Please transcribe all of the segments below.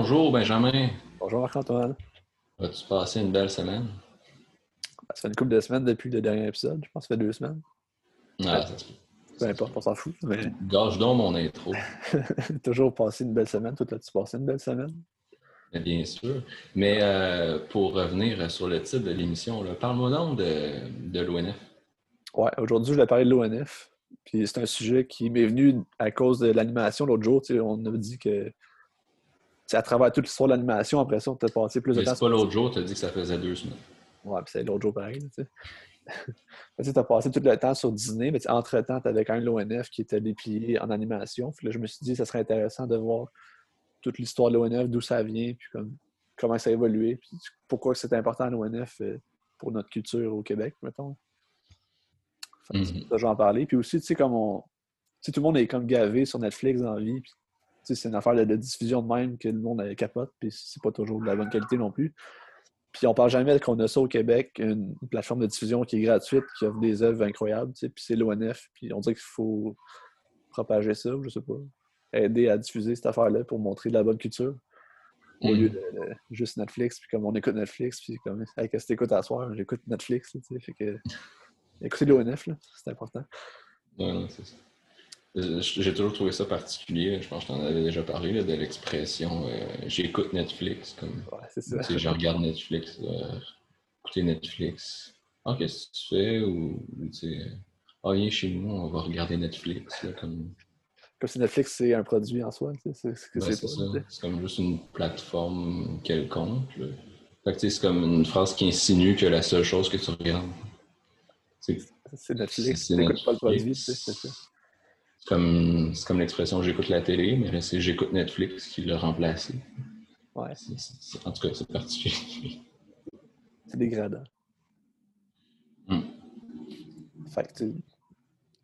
Bonjour Benjamin. Bonjour Marc-Antoine. As-tu passé une belle semaine? Ça fait une couple de semaines depuis le dernier épisode. Je pense que ça fait deux semaines. Ah, ça se Peu importe, on s'en fout. Mais... Gâche donc mon intro. Toujours passé une belle semaine. Toi, as-tu passé une belle semaine? Bien sûr. Mais euh, pour revenir sur le titre de l'émission, parle-moi donc de, de l'ONF. Ouais, aujourd'hui, je vais parler de l'ONF. Puis c'est un sujet qui m'est venu à cause de l'animation l'autre jour. On a dit que à travers toute l'histoire de l'animation, après ça, on t'a passé plus de Mais temps. c'est pas l'autre jour, tu as dit que ça faisait deux semaines. Ouais, puis c'est l'autre jour pareil. Tu sais. tu as passé tout le temps sur Disney, mais entre-temps, tu avais quand même l'ONF qui était déplié en animation. Puis là, je me suis dit, ça serait intéressant de voir toute l'histoire de l'ONF, d'où ça vient, puis comme, comment ça a évolué, puis pourquoi c'est important l'ONF euh, pour notre culture au Québec, mettons. Ça que j'en parlais. Puis aussi, tu sais, comme on. Tu sais, tout le monde est comme gavé sur Netflix dans la vie. Puis, c'est une affaire de, de diffusion de même que le monde euh, capote, puis c'est pas toujours de la bonne qualité non plus. Puis on parle jamais qu'on a ça au Québec, une, plateforme de diffusion qui est gratuite, qui offre des œuvres incroyables, tu sais, puis c'est l'ONF. Puis on dirait qu'il faut propager ça, je sais pas. Aider à diffuser cette affaire-là pour montrer de la bonne culture. Au Mhm. lieu de, de juste Netflix, puis comme on écoute Netflix, puis comme, hey, qu'est-ce que t'écoutes à soir? J'écoute Netflix, tu sais, fait que... Écoutez l'ONF, c'est important. Ouais, c'est ça. Euh, J'ai toujours trouvé ça particulier. Je pense que je t'en avais déjà parlé là, de l'expression euh, j'écoute Netflix. Comme, Ouais, c'est ça. tu sais, je regarde Netflix. euh, écouter Netflix. Ah, qu'est-ce que tu fais? Ou, tu sais, ah, viens chez nous, on va regarder Netflix. là, comme... Comme si Netflix, c'est un produit en soi, tu sais, c'est Ouais, c'est comme juste une plateforme quelconque. là. Fait que, c'est comme une phrase qui insinue que la seule chose que tu regardes. C'est Netflix, C'est pas le produit, c'est ça. C'est comme, c'est comme l'expression j'écoute la télé, mais là, c'est j'écoute Netflix qui l'a remplacé. Ouais, en tout cas, c'est particulier. c'est dégradant. Hmm. Fait que,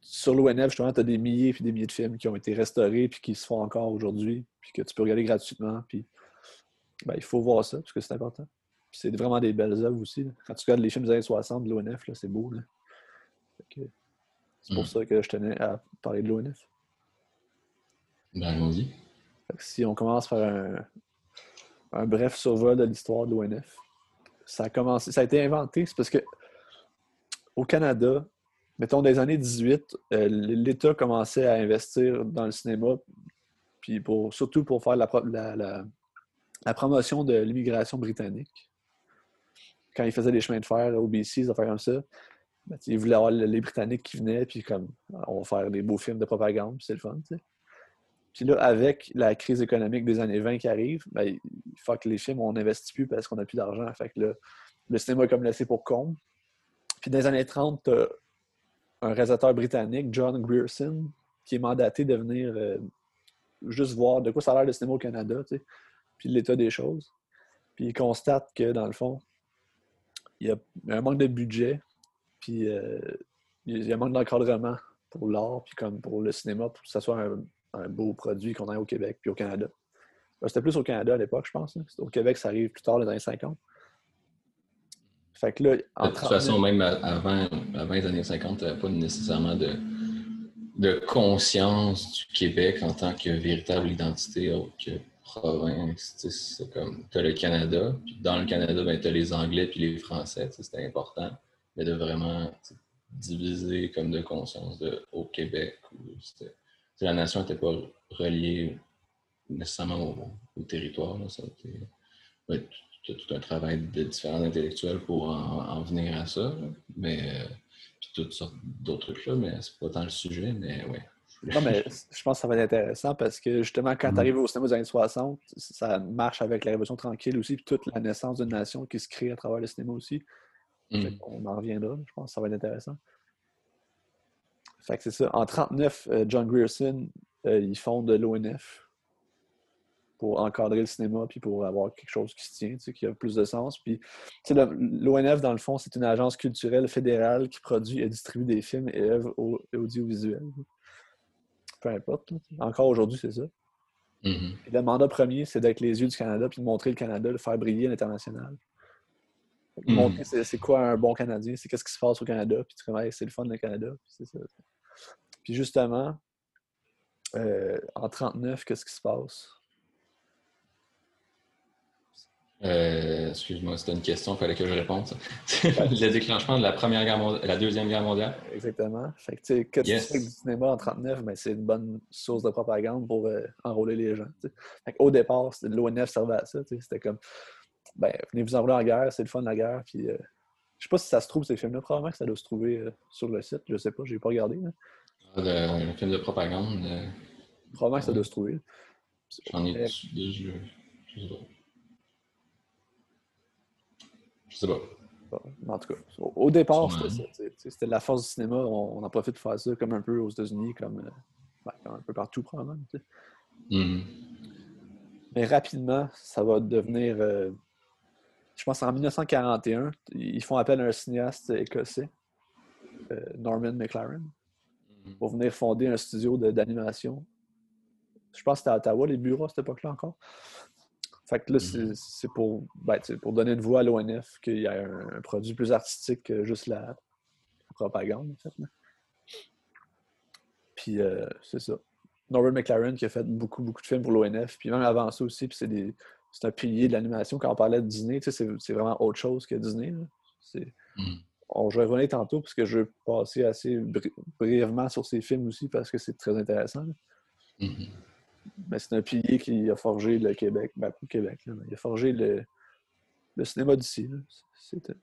sur l'ONF, justement, tu as des milliers et des milliers de films qui ont été restaurés puis qui se font encore aujourd'hui, puis que tu peux regarder gratuitement. Puis, ben, il faut voir ça, parce que c'est important. Puis c'est vraiment des belles œuvres aussi. là. Quand tu regardes les films des années 60 de l'ONF, là, c'est beau. là. Fait que C'est pour Hmm. ça que je tenais à parler de l'ONF. Ben, allons-y. Si on commence par un, un bref survol de l'histoire de l'ONF, ça a commencé, ça a été inventé, c'est parce que au Canada, mettons dans les années 18, euh, l'État commençait à investir dans le cinéma, puis pour, surtout pour faire la, pro- la- la- la promotion de l'immigration britannique. Quand ils faisaient des chemins de fer au BC, des affaires comme ça, ils voulaient avoir les Britanniques qui venaient, puis comme on va faire des beaux films de propagande, c'est le fun. Puis là, avec la crise économique des années 20 qui arrive, ben, il faut que les films, on n'investit plus parce qu'on n'a plus d'argent. Fait que le cinéma est comme laissé pour compte. Puis dans les années 30, t'as un réalisateur britannique, John Grierson, qui est mandaté de venir euh, juste voir de quoi ça a l'air le cinéma au Canada, tu sais, puis l'état des choses. Puis il constate que, dans le fond, il y a un manque de budget, puis euh, il y a un manque d'encadrement pour l'art, puis comme pour le cinéma, pour que ça soit un, un beau produit qu'on ait au Québec puis au Canada. Ben, C'était plus au Canada à l'époque, je pense. hein. Au Québec, ça arrive plus tard, dans les années 50. Fait que là, en De toute 39 façon, même avant, avant les années 50, tu n'avais pas nécessairement de, de conscience du Québec en tant que véritable identité autre que province. C'est comme, tu as le Canada, puis dans le Canada, ben, tu as les Anglais puis les Français. C'était important. Mais de vraiment diviser comme de conscience de, au Québec. où la nation n'était pas reliée nécessairement au, au territoire. Là, ça a été- ouais, tout un travail de différents intellectuels pour en, en venir à ça. là. Mais euh, puis toutes sortes d'autres trucs là, mais c'est pas tant le sujet, mais ouais. Non, mais je pense que ça va être intéressant parce que justement, quand Mm. tu arrives au cinéma des années 60, ça marche avec la Révolution tranquille aussi, puis toute la naissance d'une nation qui se crée à travers le cinéma aussi. Mm. On en reviendra, je pense que ça va être intéressant. Fait que c'est ça. En 39, euh, John Grierson, euh, il fonde l'ONF pour encadrer le cinéma puis pour avoir quelque chose qui se tient, tu sais, qui a plus de sens. Puis, tu sais, le- l'ONF, dans le fond, c'est une agence culturelle fédérale qui produit et distribue des films et œuvres au- audiovisuelles. Peu importe. Encore aujourd'hui, c'est ça. Mhm. Puis le mandat premier, c'est d'être les yeux du Canada puis de montrer le Canada, le faire briller à l'international. Fait Mhm. Montrer c'est, quoi un bon Canadien, c'est qu'est-ce qui se passe au Canada, puis tu Hey, c'est le fun le Canada, puis c'est ça. Puis justement, euh, en 39, qu'est-ce qui se passe? Euh, excuse-moi, c'était une question, il fallait que je réponde. le déclenchement de la première guerre mondiale, la deuxième guerre mondiale. Exactement. Fait que, tu sais, que tu fais du cinéma en 39, ben, c'est une bonne source de propagande pour euh, enrôler les gens. Au départ, l'ONF servait à ça. C'était comme, ben, venez vous enrôler en guerre, c'est le fun de la guerre. Puis, euh, je sais pas si ça se trouve, ces films-là. Probablement que ça doit se trouver sur le site. Je sais pas, j'ai pas regardé. Ah, le, film de propagande. Probablement que ça doit se trouver. J'en ai je, je sais pas. Je sais pas. En tout cas, au départ, c'était la force du cinéma. On, en profite pour faire ça, comme un peu aux États-Unis, comme, euh, ben, un peu partout, probablement. Mm-hmm. Mais rapidement, ça va devenir. Euh, je pense en 1941, ils font appel à un cinéaste écossais, euh, Norman McLaren, mm-hmm. pour venir fonder un studio d'animation. Je pense que c'était à Ottawa, les bureaux à cette époque-là encore. Fait que là, c'est mm-hmm. pour, ben, pour donner une voix à l'ONF qu'il y a un, produit plus artistique que juste la, propagande, en fait. Puis euh, c'est ça. Norbert McLaren qui a fait beaucoup, beaucoup de films pour l'ONF, puis même avant ça aussi, puis c'est c'est un pilier de l'animation. Quand on parlait de Disney, c'est vraiment autre chose que Disney. Mm-hmm. On, je vais revenir tantôt parce que je vais passer assez brièvement sur ces films aussi parce que c'est très intéressant. Mm-hmm. Mais c'est un pilier qui a forgé le Québec. Ben, pas le Québec, là, il a forgé le, le cinéma d'ici. C'est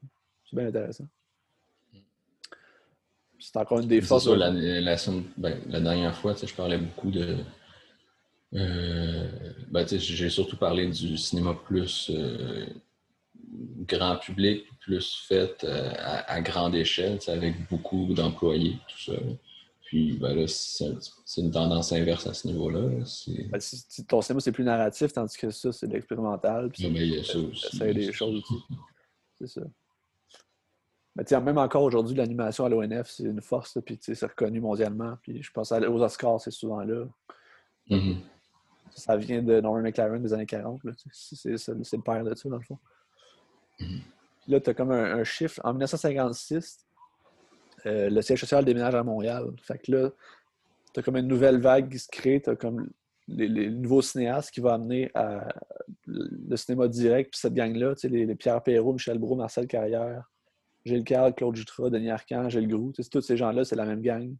bien intéressant. C'est encore une des forces. la, ben, la, dernière fois, je parlais beaucoup de. Euh, ben, j'ai surtout parlé du cinéma plus euh, grand public, plus fait euh, à, à, grande échelle, avec beaucoup d'employés, tout ça. Puis ben là, c'est une tendance inverse à ce niveau-là. Ben, ton cinéma, c'est plus narratif, tandis que ça, c'est de l'expérimental. Puis mais il y a ça aussi. Ça des choses aussi. C'est ça. Mais tiens, même encore aujourd'hui, l'animation à l'ONF, c'est une force, puis c'est reconnu mondialement. Puis je pense aux Oscars, c'est souvent là. Mm-hmm. Ça vient de Norman McLaren des années 40. C'est le père de ça, dans le fond. Mm-hmm. Là, tu as comme un, chiffre. En 1956, euh, le siège social déménage à Montréal. Fait que là, tu as comme une nouvelle vague qui se crée, tu as comme les, nouveaux cinéastes qui vont amener à le cinéma direct, puis cette gang-là, tu sais, les, Pierre Perrault, Michel Brault, Marcel Carrière, Gilles Carl, Claude Jutras, Denis Arcand, Gilles Groux, tu sais, tous ces gens-là, c'est la même gang.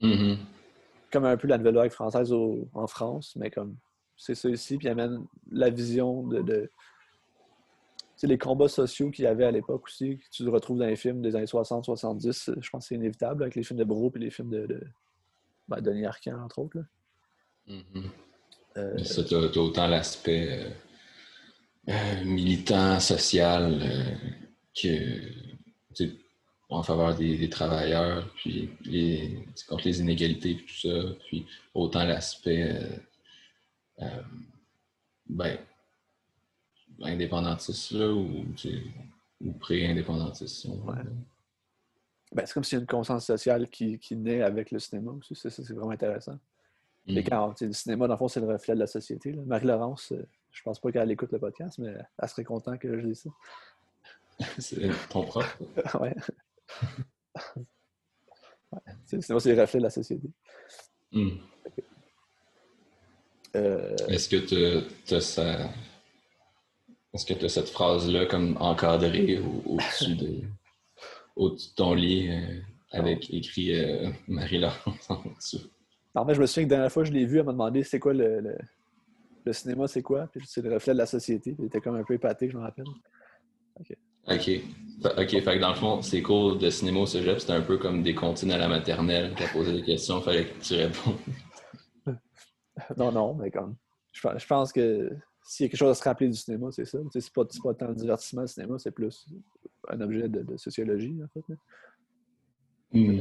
Mm-hmm. Comme un peu la nouvelle vague française en France, mais comme c'est ça ici, puis amène la vision de c'est les combats sociaux qu'il y avait à l'époque aussi, que tu retrouves dans les films des années 60-70, je pense que c'est inévitable avec les films de Bro et les films de, de ben, Denis Arcand, entre autres. Mm-hmm. Euh, ça, tu as, autant l'aspect euh, euh, militant, social, que en faveur des, travailleurs, puis les, contre les inégalités, et tout ça, puis autant l'aspect ben, indépendantiste là, ou, ou pré-indépendantiste. Ben, c'est comme s'il y a une conscience sociale qui, qui naît avec le cinéma aussi. C'est vraiment intéressant. Mm. quand le cinéma, dans le fond, c'est le reflet de la société. Marie-Laurence, euh, je pense pas qu'elle écoute le podcast, mais elle serait contente que je dise ça. c'est ton propre. ouais. Le cinéma, c'est le reflet de la société. Mm. Euh, Est-ce que tu as ça est-ce que tu as cette phrase-là comme encadrée au-dessus de, au ton lit euh, avec écrit euh, Marie-Laurence en dessous? Non, mais je me souviens que la dernière fois que je l'ai vu, elle m'a demandé c'est quoi le, le, cinéma, c'est quoi? Puis c'est le reflet de la société. Il était comme un peu épaté, je me rappelle. OK. OK. Fait que dans le fond, ces cours de cinéma au cégep, c'était un peu comme des comptines à la maternelle. Tu as posé des questions, il fallait que tu répondes. non, non, mais comme. je pense que s'il y a quelque chose à se rappeler du cinéma, c'est ça. C'est pas, pas tant le divertissement, le cinéma, c'est plus un objet de, sociologie, en fait. Mm.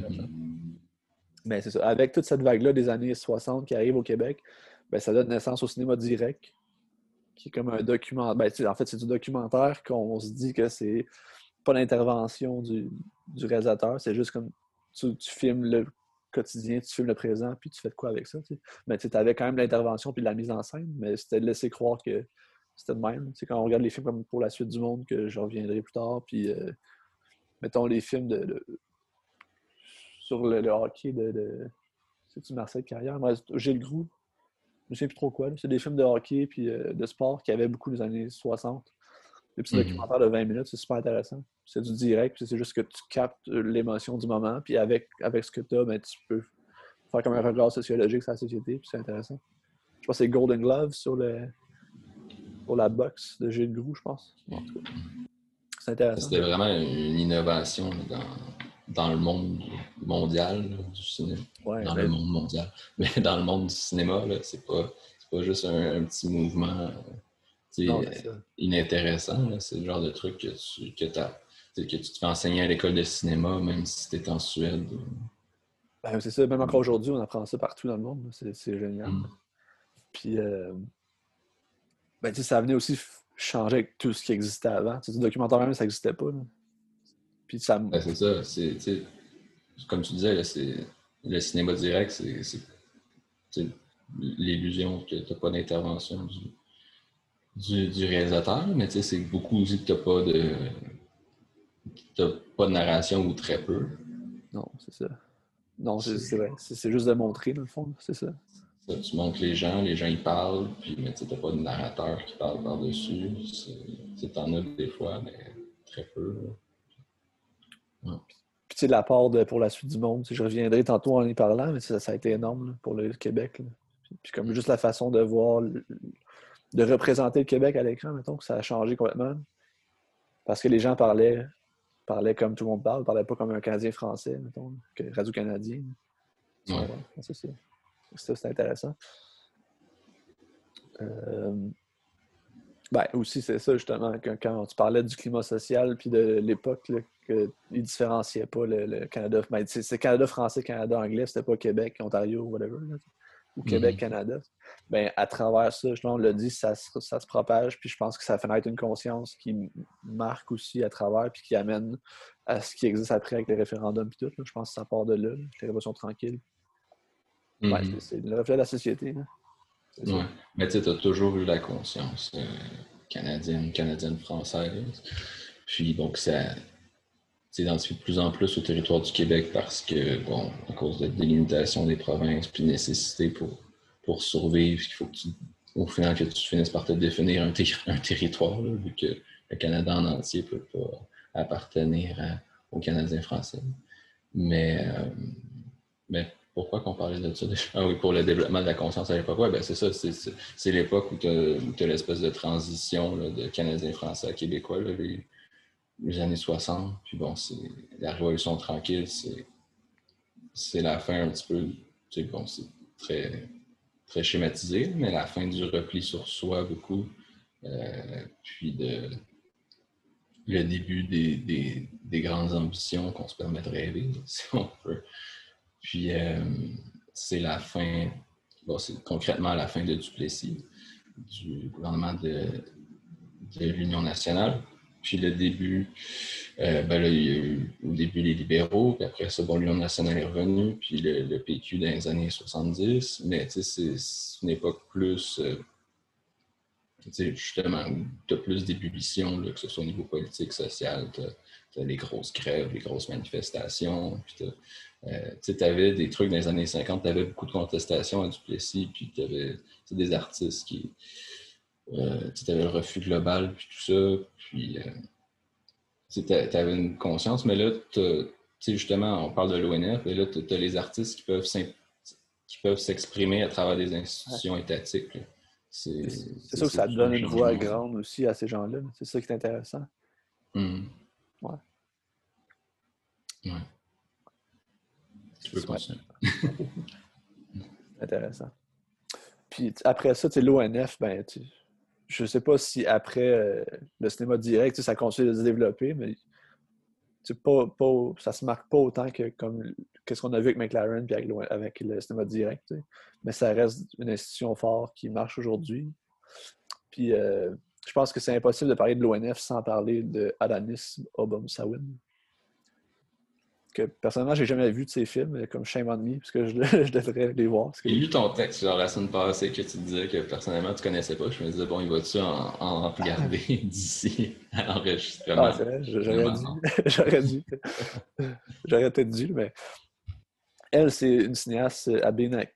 Mais c'est ça. Avec toute cette vague-là des années 60 qui arrive au Québec, ben, ça donne naissance au cinéma direct, qui est comme un document. Ben, en fait, c'est du documentaire qu'on se dit que c'est pas l'intervention du, réalisateur, c'est juste comme tu, filmes le quotidien, tu filmes le présent, puis tu fais de quoi avec ça. Mais tu avais quand même l'intervention puis la mise en scène, mais c'était de laisser croire que c'était de même. C'est quand on regarde les films comme Pour la suite du monde, que je reviendrai plus tard, puis euh, mettons les films de, sur le, hockey de. C'est-tu Marcel Carrière? Moi, Gilles Groux. Je ne sais plus trop quoi. C'est des films de hockey puis euh, de sport qui avaient beaucoup les années 60. des petits Mhm. documentaires de 20 minutes, c'est super intéressant. C'est du direct, puis c'est juste que tu captes l'émotion du moment, puis avec, avec ce que tu as, ben, tu peux faire comme un regard sociologique sur la société, puis c'est intéressant. Je pense que c'est Golden Glove sur, le, sur la boxe de Gilles Groux, je pense. C'est intéressant. C'était vraiment une innovation dans, dans le monde mondial là, du cinéma. Ouais, Dans ben, le monde mondial. Mais dans le monde du cinéma, c'est pas, pas juste un, un petit mouvement euh, non, inintéressant. C'est le genre de truc que tu, que que tu te fais enseigner à l'école de cinéma, même si tu es en Suède. Ben, c'est ça, même encore aujourd'hui, on apprend ça partout dans le monde. C'est génial. Mm. Puis, euh, ben, ça venait aussi changer avec tout ce qui existait avant. Tu sais, le documentaire même, ça n'existait pas. là. Puis, ça. Ben, c'est ça. C'est, comme tu disais, c'est, le cinéma direct, c'est, l'illusion que tu n'as pas d'intervention du, du, du réalisateur, mais c'est beaucoup aussi que tu n'as pas de. t'as pas de narration ou très peu. Non, c'est ça. Non, c'est vrai. C'est juste de montrer, dans le fond. C'est ça. Ça, tu montres les gens, les gens ils parlent, puis mais tu n'as pas de narrateur qui parle par-dessus. C'est, tu en as des fois, mais très peu. là. Puis, tu sais, de la part de, pour la suite du monde, je reviendrai tantôt en y parlant, mais ça, ça a été énorme là, pour le Québec. là. Puis, puis comme juste la façon de voir, de représenter le Québec à l'écran, mettons, que ça a changé complètement. Parce que les gens parlaient, parlaient comme tout le monde parle, parlaient pas comme un Canadien français, mettons, que Radio-Canadien. Ouais. Ouais, c'est ça. Ça, c'est intéressant. Euh, Ben, aussi, c'est ça, justement, quand, quand tu parlais du climat social puis de l'époque, qu'ils ne différenciaient pas le, le Canada. Ben, c'est Canada français, Canada anglais, c'était pas Québec, Ontario, whatever, là, ou Québec, Canada. Ben, à travers ça, justement, on l'a dit, ça, se- ça se propage, puis je pense que ça fait naître une conscience qui marque aussi à travers, puis qui amène à ce qui existe après avec les référendums puis tout. là. Je pense que ça part de là, là, les révolutions tranquilles. Mhm. c'est- c'est le reflet de la société. là. Ouais. Mais tu sais, as toujours eu la conscience euh, canadienne, canadienne, française. Puis donc, ça s'identifie de plus en plus au territoire du Québec parce que, bon, à cause de délimitation des provinces, puis nécessité pour, pour survivre, il faut que tu, au final, que tu finisses par te définir un, un territoire, vu que le Canada en entier ne peut pas appartenir aux Canadiens français. Mais, euh, mais pourquoi qu'on parlait de ça déjà? Ah oui, pour le développement de la conscience à l'époque. Oui, ben c'est ça, c'est- l'époque où tu as, l'espèce de transition de Canadiens-Français à Québécois, les années 60. Puis bon, c'est la Révolution tranquille, c'est c'est la fin un petit peu, sais, bon, c'est très, très schématisé, mais la fin du repli sur soi beaucoup. Euh, puis de le début des, des- des grandes ambitions qu'on se permet de rêver, si on peut. Puis euh, c'est la fin, bon, c'est concrètement la fin de Duplessis, du gouvernement de, de l'Union nationale. Puis le début, euh, ben là, il y a eu au début les libéraux, puis après ça, bon, l'Union nationale est revenue, puis le, PQ dans les années 70. Mais c'est- une époque plus, euh, justement, tu as plus d'ébullition, que ce soit au niveau politique, social, tu as, les grosses grèves, les grosses manifestations, puis euh, tu avais des trucs dans les années 50, tu avais beaucoup de contestations à Duplessis, puis tu avais des artistes qui. Euh, tu avais le refus global, puis tout ça. Puis tu avais une conscience, mais là, tu justement, on parle de l'ONF, et là, tu as les artistes qui peuvent s'im- qui peuvent s'exprimer à travers des institutions étatiques. C'est sûr que ça donne une voix grande aussi à ces gens-là. C'est ça qui est intéressant. Mhm. Ouais. Ouais. Tu peux continuer. intéressant. Puis après ça, tu sais, l'ONF, ben, tu- je sais pas si après euh, le cinéma direct, ça continue de se développer, mais pas, pas, ça se marque pas autant que comme qu'est-ce qu'on a vu avec McLaren puis avec, le cinéma direct. Mais ça reste une institution forte qui marche aujourd'hui. Puis euh, je pense que c'est impossible de parler de l'ONF sans parler de Adanis Obam Sawin. Que personnellement, j'ai jamais vu de ces films, mais comme Shame on Me, parce que je, je devrais les voir. que- J'ai lu ton texte genre, la semaine passée que tu disais que personnellement tu connaissais pas. Je me disais, bon, il va-tu en, en regarder d'ici à l'enregistrement? Ah, c'est vrai, je- j'aurais dû. j'aurais dû. j'aurais peut-être dû, mais elle, c'est une cinéaste Abena-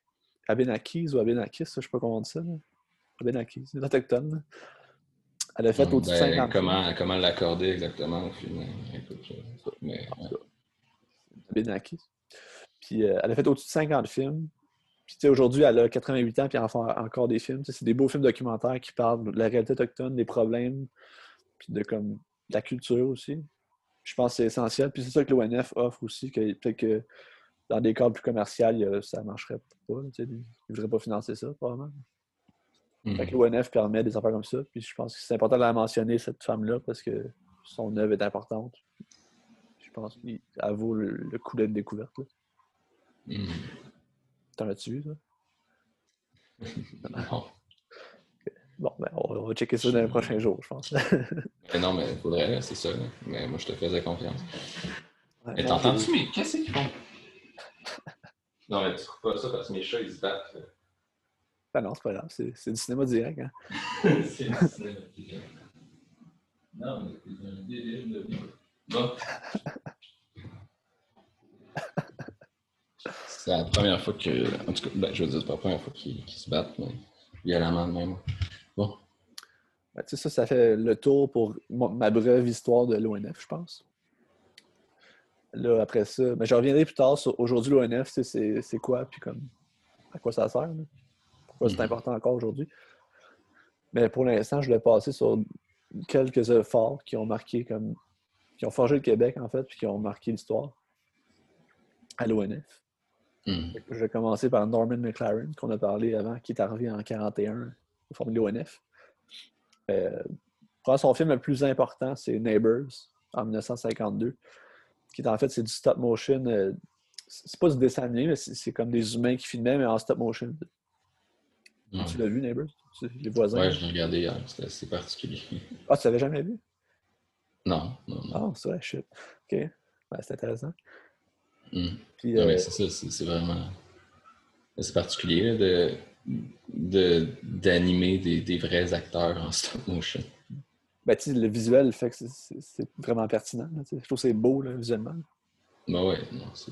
Abenakis ou Abenakis, je sais pas comment on dit ça. là. Abenakis, c'est autochtone. Elle a fait Hum, au-dessus de ben, 50 comment, comment l'accorder exactement au film? Écoute, je- mais, ouais. Benaki. Puis euh, elle a fait au-dessus de 50 films. Puis aujourd'hui, elle a 88 ans, puis elle en fait encore des films. C'est des beaux films documentaires qui parlent de la réalité autochtone, des problèmes, puis de comme de la culture aussi. Je pense que c'est essentiel. Puis c'est ça que l'ONF offre aussi, que peut-être que dans des cadres plus commerciaux, ça ne marcherait pas. Ils ne voudraient pas financer ça, probablement. Que l'ONF permet des affaires comme ça. Puis je pense que c'est important de la mentionner, cette femme-là, parce que son œuvre est importante. Je pense qu'elle vaut le, le coup d'être découverte. là. Hum. T'en as-tu vu, ça? Non. Bon, ben, on, va checker ça dans les prochains jours, je pense. Mais non, mais faudrait, c'est ça. Mais moi, je te faisais confiance. Ouais, Mais t'entends-tu, mais qu'est-ce qu'ils font? Non, mais tu trouves pas ça parce que mes chats, ils se battent. Ben non, c'est pas grave, c'est du cinéma direct. Hein. c'est le cinéma. Non, mais c'est un délire de C'est la première fois que. En tout cas, ben, je veux dire, c'est pas la première fois qu'ils se battent, mais violemment de même. Bon. Ben, tu sais, ça, ça fait le tour pour ma brève histoire de l'ONF, je pense. Là, après ça, ben, je reviendrai plus tard sur aujourd'hui l'ONF, c'est quoi, puis comme à quoi ça sert, là? pourquoi c'est Mhm. important encore aujourd'hui? Mais pour l'instant, je voulais passer sur quelques efforts qui ont marqué comme qui ont forgé le Québec, en fait, puis qui ont marqué l'histoire à l'ONF. Hum. Je vais commencer par Norman McLaren, qu'on a parlé avant, qui est arrivé en 41 au forme de l'ONF. Euh, son film le plus important, c'est Neighbors, en 1952, qui est en fait, c'est du stop motion. euh, c'est pas du dessin animé, mais c'est comme des humains qui filmaient, mais en stop motion. Hum. Tu l'as vu, Neighbors? Les voisins? Ouais, je l'ai regardé hier. C'était assez particulier. Ah, tu l'avais jamais vu? Non, non, non. Ah, c'est vrai, shit. OK. Ben, c'est intéressant. Hum. Puis, Non, euh, mais c'est ça, c'est c'est vraiment. C'est particulier là, de de- d'animer des, des vrais acteurs en stop motion. ben, le visuel fait que c'est- c'est c'est vraiment pertinent. là, je trouve que c'est beau, là, visuellement. Ben ouais, non, c'est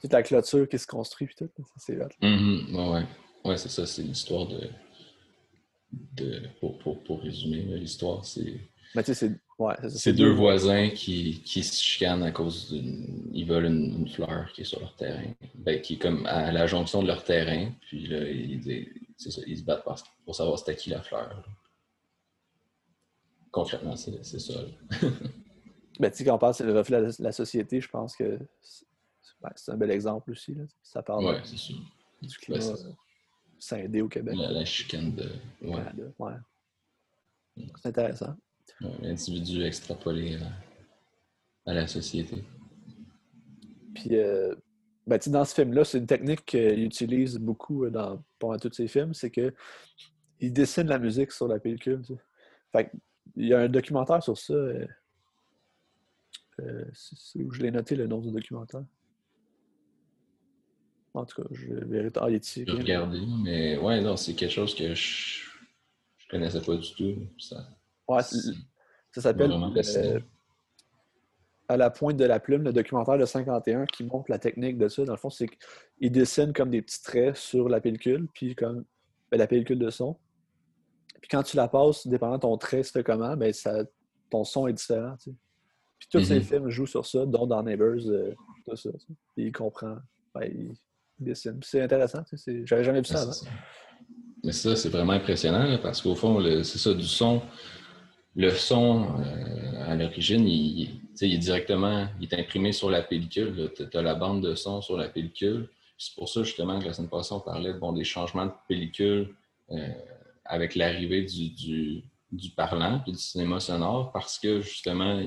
Toute la clôture qui se construit, puis tout. là, ça, C'est hot. Mhm, ouais, ouais. Ouais, c'est ça, c'est l'histoire de. de pour, pour, pour résumer, l'histoire, c'est. Mais tu sais, c'est. Ouais, deux voisins qui, qui se chicanent à cause d'une. Ils veulent une, une fleur qui est sur leur terrain. Ben, qui est comme à la jonction de leur terrain. Puis là, ils, ça, se battent pour, savoir c'était qui la fleur. Concrètement, c'est ça. Ben, tu sais, quand on parle, c'est le reflet de la, la société, je pense que c'est ben, c'est un bel exemple aussi. Là. Ça parle Ouais, du climat Ben, euh, scindé au Québec. La, la chicane de. Ouais, ouais. C'est intéressant. L'individu extrapolé à, à la société. Puis, euh, ben, dans ce film-là, c'est une technique qu'il utilise beaucoup euh, dans pendant tous ses films, c'est que il dessine la musique sur la pellicule. tu sais. Fait il y a un documentaire sur ça. euh, euh, c'est où je l'ai noté le nom du documentaire. En tout cas, je verrai. Ah, il est regardé, mais ouais, non, c'est quelque chose que je, je connaissais pas du tout. Ça, Ouais, c'est- ça s'appelle euh. À la pointe de la plume, le documentaire de 51 qui montre la technique de ça. Dans le fond, c'est qu'il dessine comme des petits traits sur la pellicule, puis comme ben, la pellicule de son. Puis quand tu la passes, dépendant de ton trait, c'était comment, ben, ça, ton son est différent. tu sais. Puis tous ces Mhm. films jouent sur ça, dont dans Neighbors, euh, tout ça. tu sais. Puis il comprend, ben, il dessine. C'est intéressant. tu sais, c'est- J'avais jamais vu ça Ouais, avant. c'est. Mais ça, c'est vraiment impressionnant là, parce qu'au fond, c'est ça, du son. Le son, euh, à l'origine, il, est directement il est imprimé sur la pellicule. Tu as la bande de son sur la pellicule. C'est pour ça, justement, que la semaine passée, on parlait bon, des changements de pellicule euh, avec l'arrivée du, du, parlant et du cinéma sonore parce que, justement,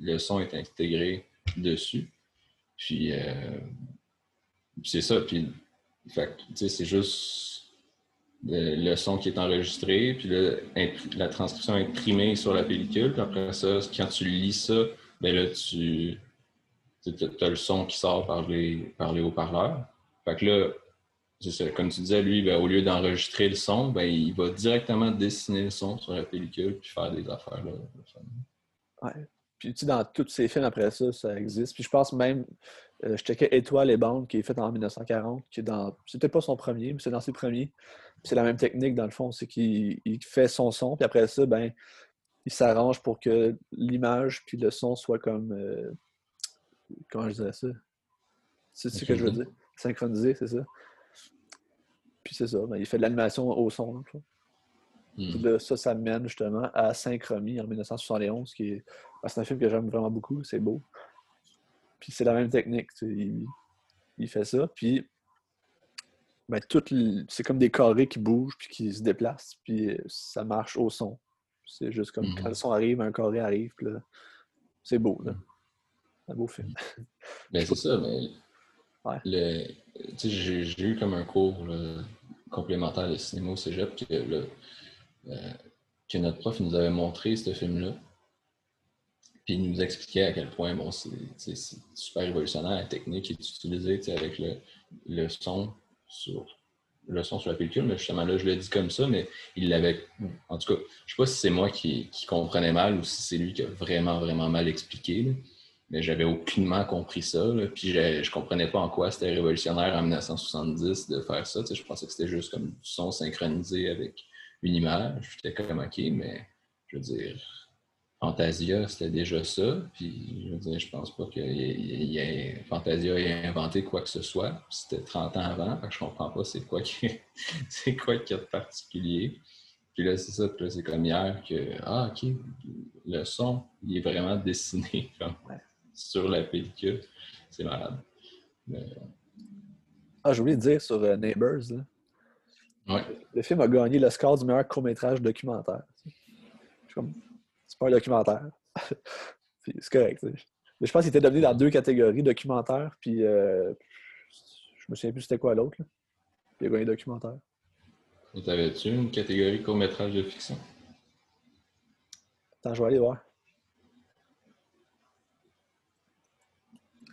le son est intégré dessus. Puis, euh, c'est ça. Puis, c'est juste le, son qui est enregistré, puis la transcription imprimée sur la pellicule, puis après ça, quand tu lis ça, ben là, tu as le son qui sort par les, par les haut-parleurs. Fait que là, comme tu disais, lui, ben, au lieu d'enregistrer le son, ben, il va directement dessiner le son sur la pellicule, puis faire des affaires. Là, Ouais. Puis, tu sais, dans tous ces films après ça, ça existe. Puis, je pense même, euh, je checkais Étoile et Bandes, qui est fait en 1940, qui est dans. Peut-être pas son premier, mais c'est dans ses premiers. C'est la même technique, dans le fond, c'est qu'il il fait son son, puis après ça, ben, il s'arrange pour que l'image puis le son soient comme. euh, comment je dirais ça? C'est ce que je veux dire. Synchronisé, c'est ça. Puis c'est ça. ben, il fait de l'animation au son. Puis Hmm. là, ça, ça mène justement à Synchromie en 1971, qui est. ben, c'est un film que j'aime vraiment beaucoup, c'est beau. Puis c'est la même technique. Il, il fait ça. Puis ben, c'est comme des carrés qui bougent puis qui se déplacent. Puis ça marche au son. C'est juste comme Mhm. quand le son arrive, un carré arrive. Puis là, c'est beau. Là. Un beau film. Ben, c'est ça, mais. Ouais. Le, tu sais, j'ai, eu comme un cours là, complémentaire de cinéma au cégep que, le- euh, que notre prof nous avait montré ce film-là. Puis il nous expliquait à quel point bon, c'est, super révolutionnaire la technique qui est utilisée avec le, le son sur le son sur la pellicule, mais justement là, je le dis comme ça, mais il l'avait. En tout cas, je sais pas si c'est moi qui, comprenais mal ou si c'est lui qui a vraiment, vraiment mal expliqué. Mais j'avais aucunement compris ça. Puis je, je comprenais pas en quoi c'était révolutionnaire en 1970 de faire ça. Je pensais que c'était juste comme du son synchronisé avec une image. J'étais comme OK, mais je veux dire, Fantasia, c'était déjà ça. Puis je veux dire, je pense pas que y- y- ait- Fantasia ait inventé quoi que ce soit. C'était 30 ans avant. Je comprends pas c'est quoi qui c'est quoi qu'il y a de particulier. Puis là, c'est ça, puis là, c'est comme hier que, ah, OK, le son, il est vraiment dessiné comme, sur la pellicule. C'est malade. Mais, Ah, j'ai oublié de dire sur euh, Neighbors. là. ouais. Le film a gagné le score du meilleur court-métrage documentaire. Je suis comme, c'est pas un documentaire. C'est correct. Mais je pense qu'il était devenu dans deux catégories, documentaire, puis euh, je me souviens plus c'était quoi l'autre. il a gagné documentaire. Et T'avais-tu une catégorie court-métrage de fiction? Attends, je vais aller voir.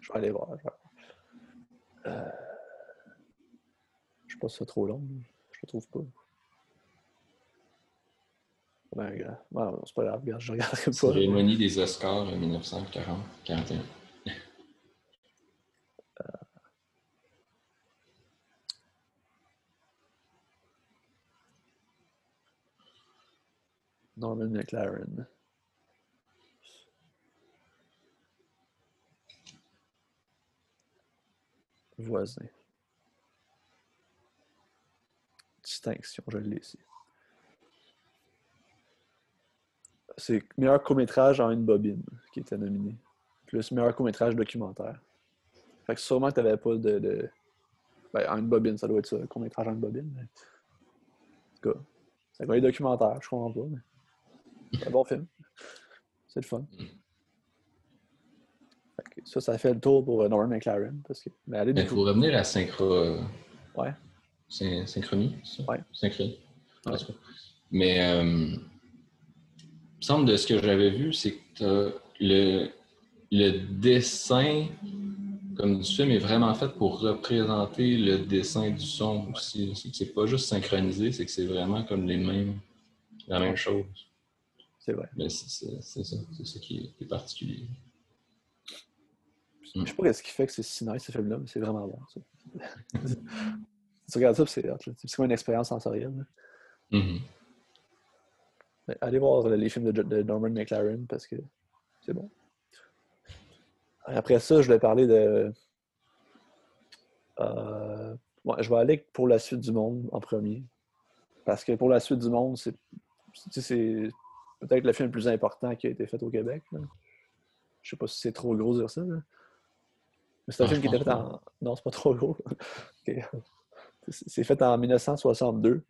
Je vais aller voir. je. Euh, Je pas si c'est trop long. Je le trouve pas. Ben, grave. Non, non, c'est pas grave, je regarderai pas. Cérémonie des Oscars en 1940-41. Norman McLaren. Voisin. Distinction, je l'ai ici. C'est meilleur court-métrage en une bobine qui était nominé. Plus meilleur court-métrage documentaire. Fait que sûrement que t'avais pas de, de- Ben, en une bobine, ça doit être ça, court-métrage en une bobine. mais- En tout cas, c'est quoi les documentaires, je comprends pas. Mais... C'est un bon film. C'est le fun. Fait que ça, ça fait le tour pour euh, Norman McLaren. Parce que... Mais allez, coup. pour revenir à synchro... Ouais. Synchronie, ça? Ouais. Synchronie. Ouais. Cas. Mais euh, il me semble de ce que j'avais vu, c'est que le, le dessin comme du film est vraiment fait pour représenter le dessin du son aussi. C'est que c'est pas juste synchronisé, c'est que c'est vraiment comme les mêmes, la même chose. C'est vrai. Mais c'est ça, c'est ça qui est, qui est particulier. Je sais pas ce qui fait que c'est si nice ce film-là, mais c'est vraiment bon. Ça. tu regardes ça, c'est comme une expérience sensorielle. Mais Allez voir euh, les films de, de Norman McLaren parce que c'est bon. Après ça, je vais parler de. Euh, je vais aller pour la suite du monde en premier. Parce que pour la suite du monde, c'est peut-être le film le plus important qui a été fait au Québec. là. Je sais pas si c'est trop gros de dire ça. là. Mais c'est un Ah, film qui était fait en. Non, c'est pas trop gros. C'est fait en 1962.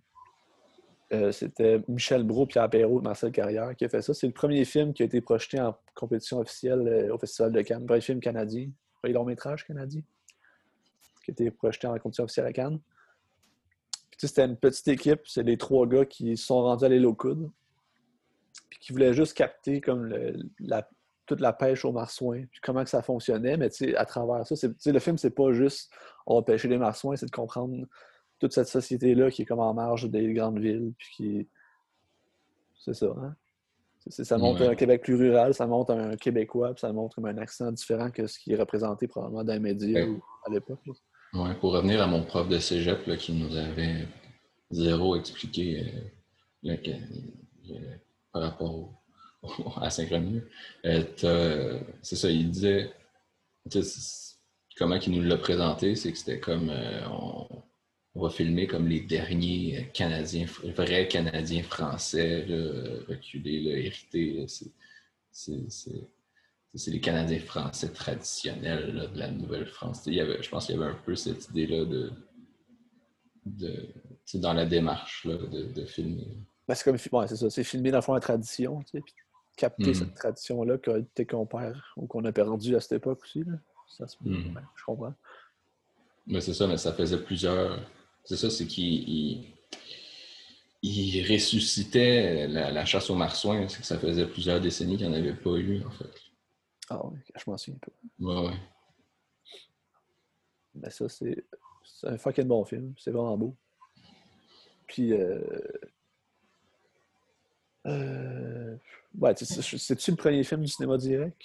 Euh, C'était Michel Brault, Pierre Perrault, Marcel Carrière qui a fait ça. C'est le premier film qui a été projeté en compétition officielle euh, au Festival de Cannes. Premier film canadien, long métrage canadien qui a été projeté en compétition officielle à Cannes. C'était une petite équipe, c'est les trois gars qui sont rendus à l'île aux coudes, puis qui voulaient juste capter comme toute la pêche au marsouin, puis comment ça fonctionnait, mais à travers ça, le film, c'est pas juste on va pêcher les marsouins, c'est de comprendre toute cette société-là qui est comme en marge des grandes villes, puis qui. C'est ça, hein? Ça montre Ouais. un Québec plus rural, ça montre un Québécois, puis ça montre comme un accent différent que ce qui est représenté probablement dans les médias Ouais. ou à l'époque. là. Ouais, pour revenir à mon prof de cégep là, qui nous avait zéro expliqué euh, le- que- par rapport au, à Saint-Remy. Euh, c'est ça, il disait. Comment il nous l'a présenté, c'est que c'était comme. Euh, on, va filmer comme les derniers Canadiens, vrais Canadiens français, reculés, hérités. C'est les Canadiens français traditionnels de la Nouvelle-France. Je pense qu'il y avait un peu cette idée-là de, de dans la démarche de, filmer. Ben, c'est comme c'est ça, c'est filmer dans le fond la tradition, tu sais, puis capter cette mm. tradition-là qu'on perd ou qu'on a perdu à cette époque aussi. Là. Ça, mm. je comprends. Mais c'est ça, mais ça faisait plusieurs. C'est ça, c'est qu'il il... ressuscitait la, chasse aux marsouins. C'est que ça faisait plusieurs décennies qu'il n'y en avait pas eu, en fait. Ah oui, je m'en souviens pas. Ouais, ouais. Mais ça, c'est un fucking bon film. C'est vraiment beau. Puis, euh, euh, ouais, c'est-tu le premier film du cinéma direct?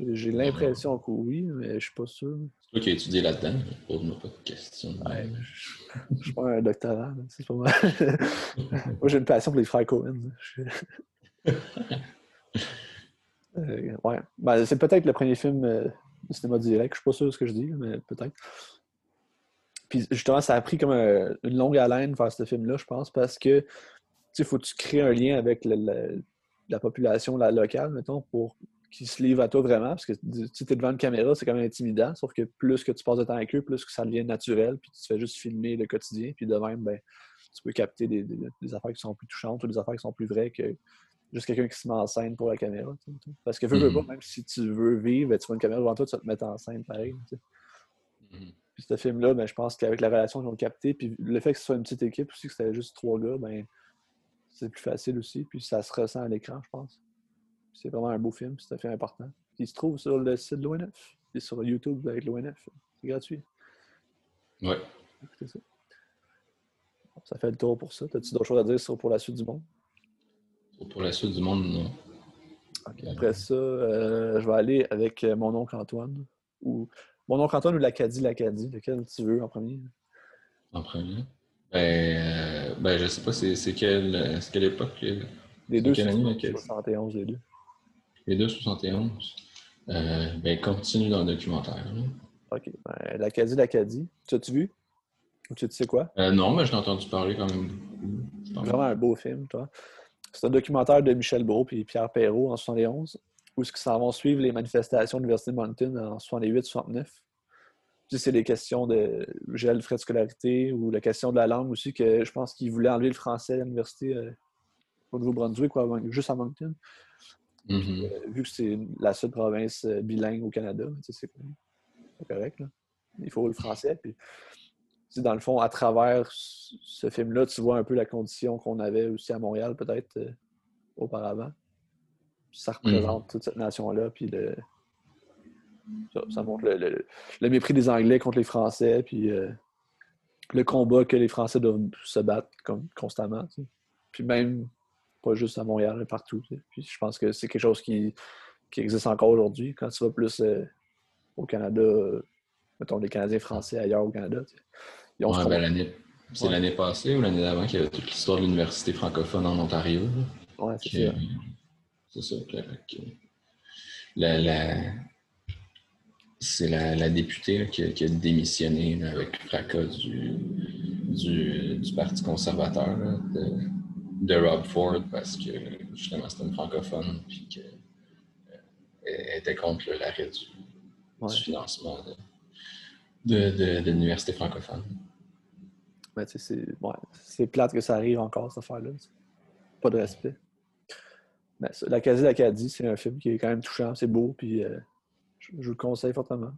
J'ai l'impression que oui, mais je suis pas sûr. Toi qui as étudié là-dedans, pose-moi pas de questions. Ouais, je suis pas un doctorat, c'est pas mal. Moi, j'ai une passion pour les frères Cohen. Euh, ouais. Ben, c'est peut-être le premier film euh, du cinéma direct. Je suis pas sûr de ce que je dis, mais peut-être. Puis justement, ça a pris comme une longue haleine faire ce film-là, je pense, parce que il faut que tu crées un lien avec la population la locale, mettons, pour qu'ils se livrent à toi vraiment. Parce que si tu es devant une caméra, c'est quand même intimidant. Sauf que plus que tu passes de temps avec eux, plus que ça devient naturel. Puis tu fais juste filmer le quotidien. Puis de même, ben, tu peux capter des, affaires qui sont plus touchantes ou des affaires qui sont plus vraies que juste quelqu'un qui se met en scène pour la caméra. Parce que veux, veux pas, même si tu veux vivre, tu vois une caméra devant toi, tu vas te mettre en scène pareil. Mm-hmm. Puis ce film-là, ben, je pense qu'avec la relation qu'ils ont capté, puis le fait que ce soit une petite équipe aussi, que c'était juste trois gars, ben, c'est plus facile aussi, puis ça se ressent à l'écran, je pense. C'est vraiment un beau film, c'est un film important. Il se trouve sur le site de l'ONF, et sur YouTube avec l'ONF. C'est gratuit. Ouais. ça. Ça fait le tour pour ça. As-tu d'autres choses à dire sur pour la suite du monde? Pour la suite du monde, non. Après ça, euh, je vais aller avec euh, mon oncle Antoine. Ou mon oncle Antoine ou l'Acadie, l'Acadie, lequel tu veux en premier? En premier? Ben, euh, ben, je sais pas, c'est quelle, quelle époque? Les deux, année, 71, les deux. Les deux, 71. Euh, ben, continue dans le documentaire. OK. Ben, L'Acadie, l'Acadie. Tu as-tu vu? Ou tu sais quoi? Euh, non, mais je entendu parler quand même Vraiment un beau film, toi. C'est un documentaire de Michel Beau et Pierre Perrault en 71, où ils s'en vont suivre les manifestations de l'Université de Moncton en 68-69 c'est des questions de gel, frais de scolarité ou la question de la langue aussi, que je pense qu'ils voulaient enlever le français à l'université euh, au Nouveau-Brunswick, juste à Moncton. Mm-hmm. Euh, vu que c'est la seule province euh, bilingue au Canada, c'est correct. Il faut le français. Puis, dans le fond, à travers ce film-là, tu vois un peu la condition qu'on avait aussi à Montréal, peut-être auparavant. ça représente mm-hmm. toute cette nation-là, puis le, ça, montre le, mépris des Anglais contre les Français, puis euh, le combat que les Français doivent se battre constamment. Puis même, pas juste à Montréal, mais partout. Puis je pense que c'est quelque chose qui, existe encore aujourd'hui. Quand tu vas plus euh, au Canada, euh, mettons les Canadiens français ailleurs au Canada, ils ont ben, C'est l'année passée ou l'année d'avant qu'il y avait toute l'histoire de l'université francophone en Ontario. Ouais, c'est ça. C'est ça. la, c'est la, députée qui, a, démissionné avec fracas du, du, Parti conservateur de, Rob Ford parce que justement c'était une francophone et qu'elle euh, était contre l'arrêt du, financement de, l'université francophone. c'est plate que ça arrive encore, cette affaire-là. Pas de respect. Mais la quasi-l'Acadie, c'est un film qui est quand même touchant, c'est beau, puis euh, je, vous le conseille fortement.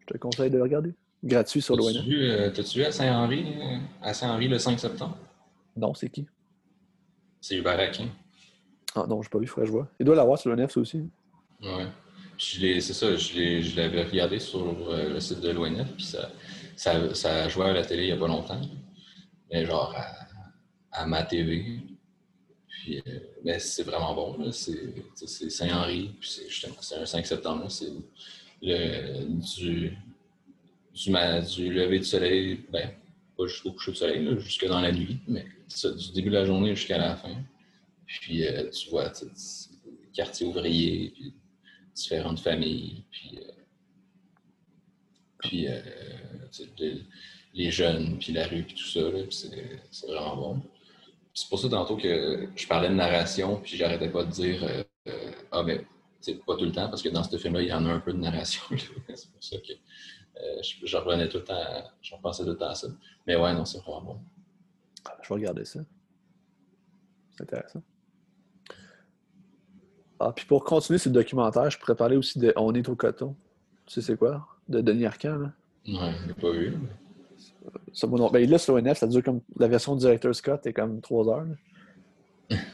Je te conseille de le regarder. Gratuit sur l'ONF. Euh, t'as-tu vu à Saint-Henri, à Saint-Henri le 5 septembre? Non, c'est qui? C'est Hubert Aquin. Ah non, je n'ai pas vu, il faudrait que je vois. Il doit l'avoir sur l'ONF, ça aussi. Ouais. C'est ça, je l'avais regardé sur euh, le site de l'ONF, puis ça, ça, ça jouait à la télé il n'y a pas longtemps. Mais genre à, à ma TV, puis, euh, mais c'est vraiment bon. C'est Saint-Henri, puis c'est un 5 septembre. C'est du, du, lever du soleil, ben, jusqu'au coucher du soleil, jusque dans la nuit, mais du début de la journée jusqu'à la fin. Puis euh, tu vois, quartier ouvrier, puis différentes familles, puis, euh, puis euh, les- jeunes, puis la rue, puis tout ça, c'est vraiment bon. C'est pour ça tantôt que je parlais de narration, puis j'arrêtais pas de dire Ah, mais c'est pas tout le temps, parce que dans ce film-là, il y en a un peu de narration. c'est pour ça que euh, je, je revenais tout le temps, à- je repensais tout le temps à ça. Mais ouais, non, c'est vraiment bon. Je vais regarder ça. C'est intéressant. Ah, puis pour continuer ce documentaire, je pourrais parler aussi de On est au coton. Tu sais c'est quoi? De Denis Arcand, là. Ouais, je l'ai pas vu. Ça, non- ben, là, sur ONF, ça dure comme. La version du directeur Scott est comme trois heures. là.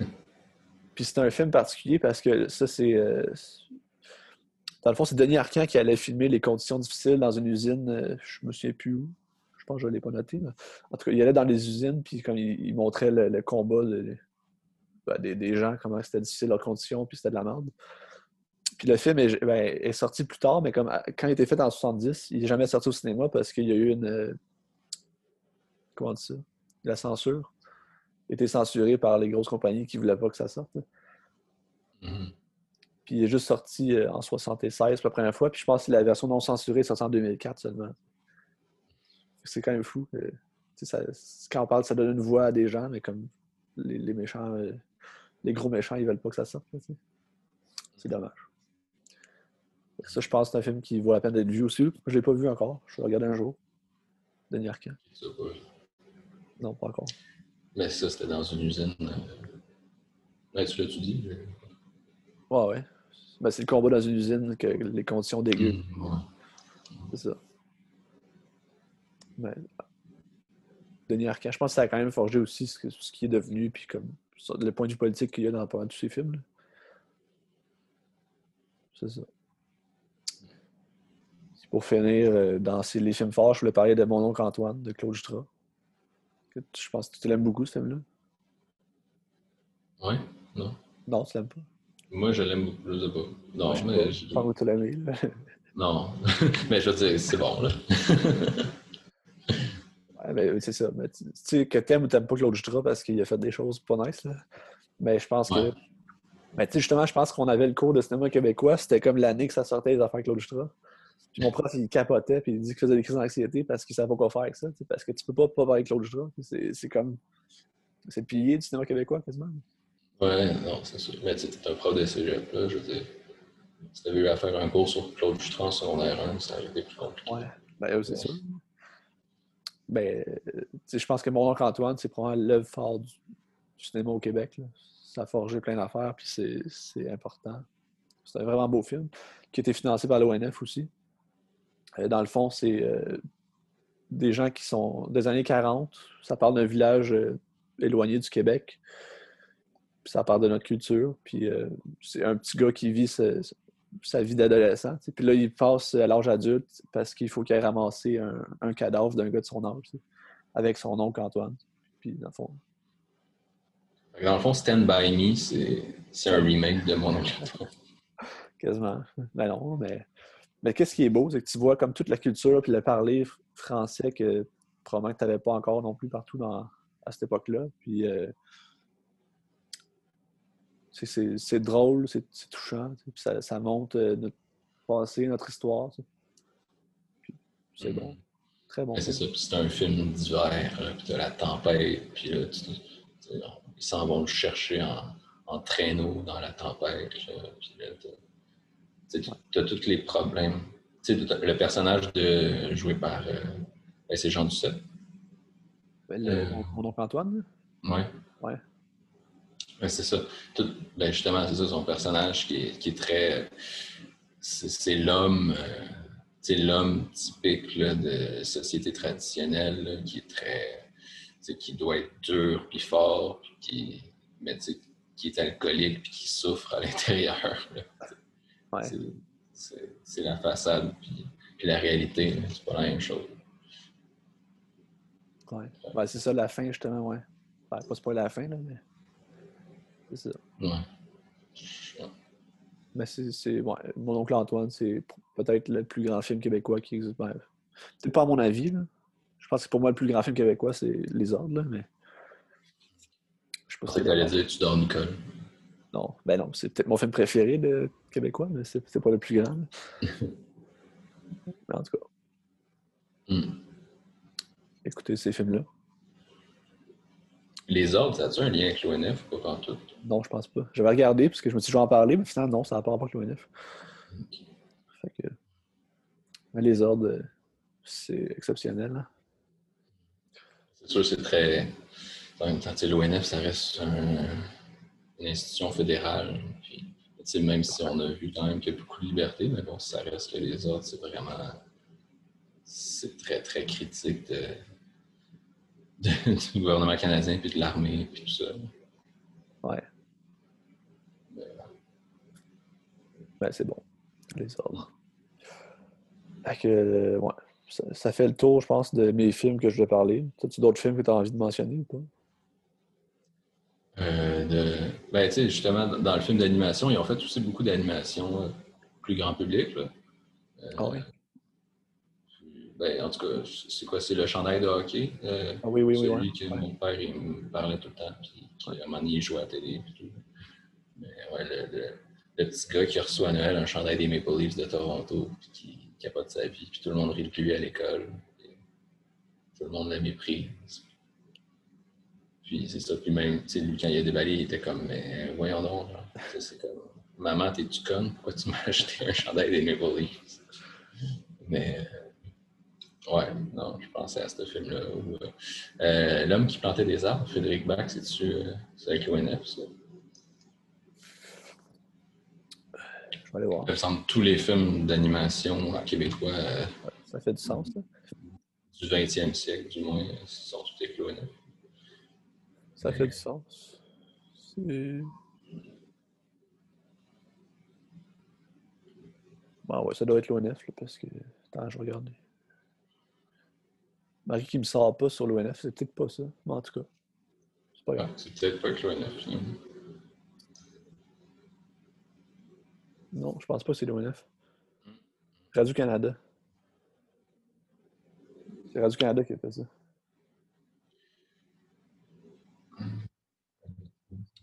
Puis c'est un film particulier parce que ça, c'est. euh, c'est- dans le fond, c'est Denis Arcand qui allait filmer les conditions difficiles dans une usine. euh, je me souviens plus où. Je pense que je ne l'ai pas noté. En tout cas, il allait dans les usines, puis comme il, montrait le, combat ben, des, gens, comment c'était difficile leurs conditions, puis c'était de la merde. Puis le film est, ben, sorti plus tard, mais comme quand il été fait en 70, il n'est jamais sorti au cinéma parce qu'il y a eu une. euh, Comment on dit ça? La censure. Il été censuré par les grosses compagnies qui ne voulaient pas que ça sorte. Mhm. Puis il est juste sorti euh, en 76 pour la première fois. Puis je pense que la version non censurée est sortie en 2004 seulement. C'est quand même fou. ça- quand on parle, ça donne une voix à des gens, mais comme les, les méchants, euh, les gros méchants, ils veulent pas que ça sorte. C'est dommage. Ça, je pense que c'est un film qui vaut la peine d'être vu aussi. Je ne l'ai pas vu encore. Je vais le regarder un jour. Pas. Non, pas encore. Mais ça, c'était dans une usine. euh, Ouais, tu l'as-tu dit? Ouais, ouais. Ben, c'est le combat dans une usine, que les conditions dégueu. Ouais. C'est ça. Mais, Denis Arcand, je pense que ça a quand même forgé aussi ce, que- ce qui est devenu, puis comme le point de vue politique qu'il y a dans pas tous ces films. là. C'est ça. Pour finir, euh, dans ces- les films forts, je voulais parler de Mon oncle Antoine, de Claude Jutras. Je pense que tu l'aimes beaucoup, ce film-là. Ouais? Non? Non, tu l'aimes pas. Moi, je l'aime beaucoup. Je sais pas. Non, Je mais. pas. je- l'aimes. là. Non. mais je veux dire, c'est bon, là. Ouais, ben, c'est ça. Mais tu sais, que t'aimes ou t'aimes pas Claude Jutras parce qu'il a fait des choses pas nice, là. Mais je pense que. Mais tu sais, justement, je pense qu'on avait le cours de cinéma québécois. C'était comme l'année que ça sortait les affaires Claude Jutras. Puis mon prof, il capotait, puis il dit qu'il faisait des crises d'anxiété parce qu'il savait pas quoi faire avec ça. Parce que tu peux pas pas parler Claude Jutras. C'est c'est comme. C'est le pilier du cinéma québécois, quasiment. Ouais, non, c'est sûr. Mais tu un prof de cégep, là. Je veux dire, si t'avais eu à faire un cours sur Claude Jutras secondaire 1, ça aurait été plus compliqué. Ouais. Ben, c'est sûr. Ben, tu je pense que Mon oncle Antoine, c'est probablement l'œuvre phare du, cinéma au Québec. là. Ça a forgé plein d'affaires, puis c'est c'est important. C'est un vraiment beau film qui a été financé par l'ONF aussi. Euh, dans le fond, c'est euh, des gens qui sont des années 40. Ça parle d'un village euh, éloigné du Québec. Ça parle de notre culture. Puis euh, c'est un petit gars qui vit ce- sa vie d'adolescent. tu sais. Puis là, il passe à l'âge adulte parce qu'il faut qu'il aille ramasser un, un cadavre d'un gars de son âge, tu sais, avec son oncle Antoine. Puis dans le fond, Dans le fond, Stand By Me, c'est un remake de Mon oncle Antoine. quasiment. Ben non, mais, mais qu'est-ce qui est beau, c'est que tu vois comme toute la culture puis le parler fr- français que probablement que tu n'avais pas encore non plus partout dans, à cette époque-là. Puis euh, c'est- drôle, c'est touchant, puis ça, ça montre euh, notre passé, notre histoire. C'est bon, très bon. Mais c'est ça, puis c'est un film d'hiver, puis t'as la tempête, puis là, tu, tu sais, ils s'en vont le chercher en, en traîneau dans la tempête, puis là, t'as- tous les problèmes. Le personnage de, joué par, euh, ben, c'est Jean Duceppe. Ben, le- Euh, mon, mon oncle Antoine. Ouais. Ouais. Ouais, c'est ça. Tout- ben justement, c'est ça, son personnage qui est, qui est très. C'est l'homme. euh, c'est l'homme typique là, de société traditionnelle là, qui est très. qui doit être dur puis fort, puis qui, mais qui est alcoolique puis qui souffre à l'intérieur. Ouais. C'est- la façade puis, puis la réalité, c'est pas la même chose. Ouais. Ben, c'est ça, la fin, justement, ouais. Ben, pas spoiler la fin, là, mais. C'est ça. Ouais. Mais c'est. ouais, Mon oncle Antoine, c'est peut-être le plus grand film québécois qui existe. Ben, c'est pas à mon avis, là. Je pense que pour moi, le plus grand film québécois, c'est Les Ordres, là, mais. Je sais pas si t'allais dire Tu dors, Nicole. Non, ben non, c'est peut-être mon film préféré de québécois, mais c'est pas le plus grand. mais en tout cas, Hmm. écoutez ces films-là. Les ordres, ça a-tu un lien avec l'ONF ou pas tout? Non, je pense pas. J'avais regardé parce que je me suis vais en parler, mais finalement, non, ça n'a pas rapport avec l'ONF. Fait que... Mais les ordres, c'est exceptionnel. hein. C'est sûr, c'est très. En même temps, l'ONF, ça reste un- une institution fédérale. Puis, même si on a vu quand même qu'il y a beaucoup de liberté, mais bon, ça reste que les ordres, c'est vraiment. C'est très, très critique de- du gouvernement canadien, puis de l'armée, puis tout ça. Ouais. Ben, c'est bon. Les ordres. Fait que, euh, ouais. Ça, ça fait le tour, je pense, de mes films que je vais parler. As-tu d'autres films que tu as envie de mentionner ou pas? Euh, de... Ben, tu sais, justement, dans- le film d'animation, ils ont fait aussi beaucoup d'animation euh, plus grand public. Là. Euh, Ah oui. Ben, en tout cas, c'est quoi? C'est le chandail de hockey. euh, Ah oui, oui, oui. celui ouais. que mon père il me parlait tout le temps, puis qui, à un moment donné, il jouait à la télé. Puis tout. Mais ouais, le, le- le petit gars qui reçoit à Noël un chandail des Maple Leafs de Toronto, puis qui capote sa vie, puis tout le monde rit de lui à l'école. Tout le monde le méprise. Puis c'est ça, puis même, tu sais, lui, quand il a déballé, il était comme, mais voyons donc, c'est comme, maman, t'es-tu conne? Pourquoi tu m'as acheté un chandail des Maple Leafs? Mais, ouais, non, je pensais à ce film-là. où, euh, euh, L'homme qui plantait des arbres, Frédéric Bach, c'est-tu, euh, c'est avec l'ONF, ça? Je vais aller voir. Il me semble tous les films d'animation québécois euh, ça fait du sens. Là. du 20e siècle, du moins, sont tous avec l'ONF. Ça fait du sens. C'est. Bon, ouais, ça doit être l'ONF, parce que. Attends, je regarde. Marie qui me sort pas sur l'ONF, c'est peut-être pas ça. Mais en tout cas, c'est pas Ah, grave. c'est peut-être pas avec l'ONF, finalement. Non, je pense pas que c'est l'ONF. Radio-Canada. C'est Radio-Canada qui a fait ça.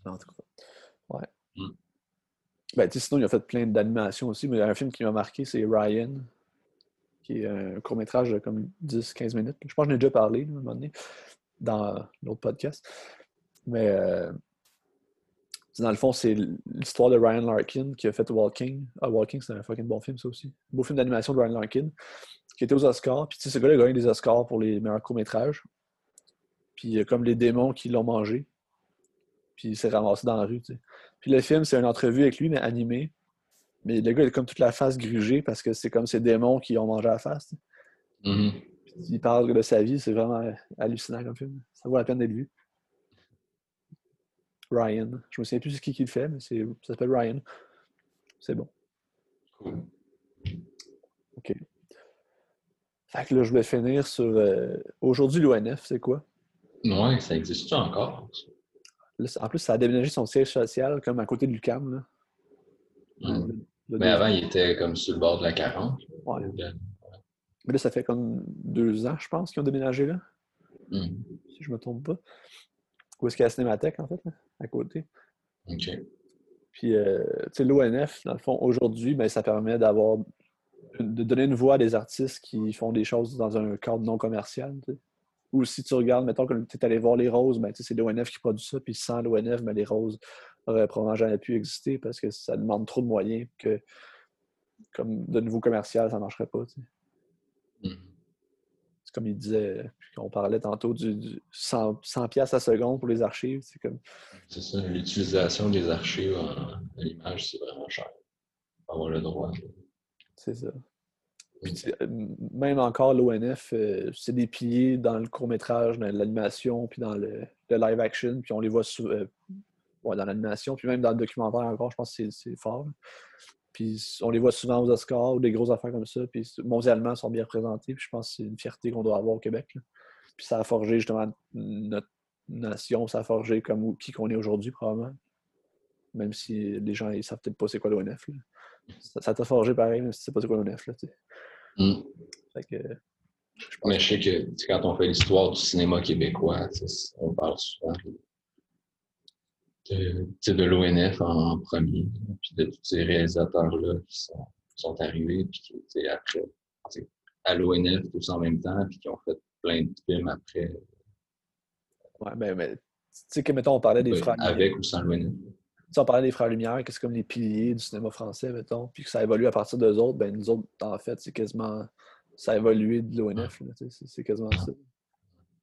En tout cas. Ouais. Mm. Ben, tu sais, sinon, il a fait plein d'animations aussi, mais il y a un film qui m'a marqué, c'est Ryan, qui est un court-métrage de comme 10-15 minutes. Je pense que j'en ai déjà parlé, à un moment donné, dans l'autre podcast. Mais euh, dans le fond, c'est l'histoire de Ryan Larkin qui a fait Walking. Ah, Walking, c'est un fucking bon film, ça aussi. Beau film d'animation de Ryan Larkin, qui était aux Oscars. Puis, tu sais, ce gars-là a gagné des Oscars pour les meilleurs courts-métrages. Puis, comme les démons qui l'ont mangé. Puis, il s'est ramassé dans la rue. Puis, le film, c'est une entrevue avec lui, mais animé. Mais le gars, il a comme toute la face grugée parce que c'est comme ces démons qui ont mangé la face. Mhm. Puis, il parle de sa vie, c'est vraiment hallucinant comme film. Ça vaut la peine d'être vu. Ryan. Je me souviens plus c'est qui qui le fait, mais c'est, ça s'appelle Ryan. C'est bon. Cool. OK. Fait que là, je voulais finir sur. euh, Aujourd'hui, l'ONF, c'est quoi? Ouais, ça existe encore? Là, en plus, ça a déménagé son siège social comme à côté de l'UQAM. Là. Mais avant, il était comme sur le bord de la 40. Ouais. Mais là, ça fait comme deux ans, je pense, qu'ils ont déménagé là, mhm. si je me trompe pas. Où est-ce qu'il y a la cinémathèque, en fait, là, à côté? OK. Puis, euh, tu sais, l'ONF, dans le fond, aujourd'hui, ben, ça permet d'avoir de donner une voix à des artistes qui font des choses dans un cadre non commercial. Ou si tu regardes, mettons, que tu es allé voir les Roses, ben, c'est l'ONF qui produit ça, puis sans l'ONF, ben, les Roses n'auraient probablement jamais pu exister parce que ça demande trop de moyens que, comme de nouveau commercial, ça ne marcherait pas. Mhm. C'est comme il disait, on parlait tantôt du, du 100, 100 piastres à seconde pour les archives. C'est comme, C'est ça, l'utilisation des archives en, en image, c'est vraiment cher. Avoir le droit. c'est ça. Puis, euh, même encore, l'ONF, euh, c'est des piliers dans le court-métrage, dans l'animation, puis dans le, le live action, puis on les voit euh, ouais, dans l'animation, puis même dans le documentaire encore, je pense que c'est- fort. Puis on les voit souvent aux Oscars ou des grosses affaires comme ça, puis mondialement, ils sont bien représentés, puis je pense que c'est une fierté qu'on doit avoir au Québec. là. Puis ça a forgé justement notre nation, ça a forgé comme qui qu'on est aujourd'hui, probablement. Même si les gens, ils savent peut-être pas c'est quoi l'ONF. Ça t'a forgé pareil, même si c'est pas quoi l'ONF. là, tu sais. Fait que, je pense Mais je sais que quand on fait l'histoire du cinéma québécois, on parle souvent de, de l'ONF en, premier, puis de tous ces réalisateurs-là qui sont, sont arrivés, puis qui, après, à l'ONF tous en même temps, puis qui ont fait plein de films après. Ouais, mais, mais tu sais que, mettons, on parlait des frères. Avec ou sans l'ONF. Si on parlait des Frères Lumière, que c'est comme les piliers du cinéma français, mettons, puis que ça évolue à partir d'eux autres, ben nous autres, en fait, c'est quasiment. Ça a évolué de l'ONF, c'est quasiment ça.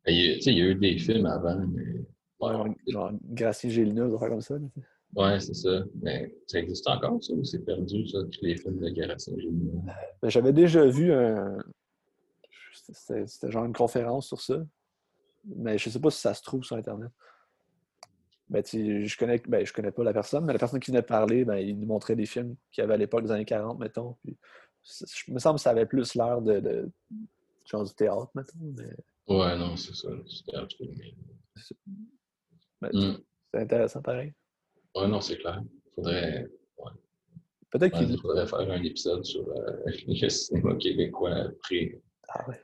Il y, a, il y a eu des films avant, mais. Ouais, genre Gracie Gélina, des affaires comme ça. Ouais, c'est ça. Mais ça existe encore, ça, ou c'est perdu, ça, tous les films de Gracie Gélina? Ben, J'avais déjà vu un. C'était genre une conférence sur ça. Mais je sais pas si ça se trouve sur Internet ben, je connais ben, je connais pas la personne, mais la personne qui venait de parler, ben, il nous montrait des films qu'il y avait à l'époque des années 40, mettons. Puis, je me semble que ça avait plus l'air de, de, genre du théâtre, mettons. Mais... Ouais, non, c'est ça, du théâtre ben, mm. C'est intéressant pareil. Ouais, non, c'est clair. Faudrait. Ouais. Peut-être qu'il faudrait faire un épisode sur euh, le cinéma québécois pré. Ah ouais.